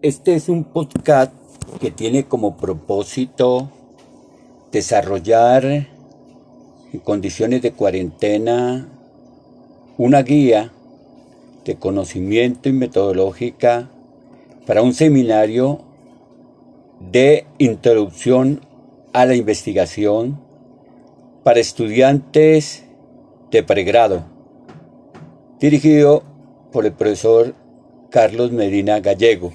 Este es un podcast que tiene como propósito desarrollar en condiciones de cuarentena una guía de conocimiento y metodológica para un seminario de introducción a la investigación para estudiantes de pregrado, dirigido por el profesor Carlos Medina Gallego.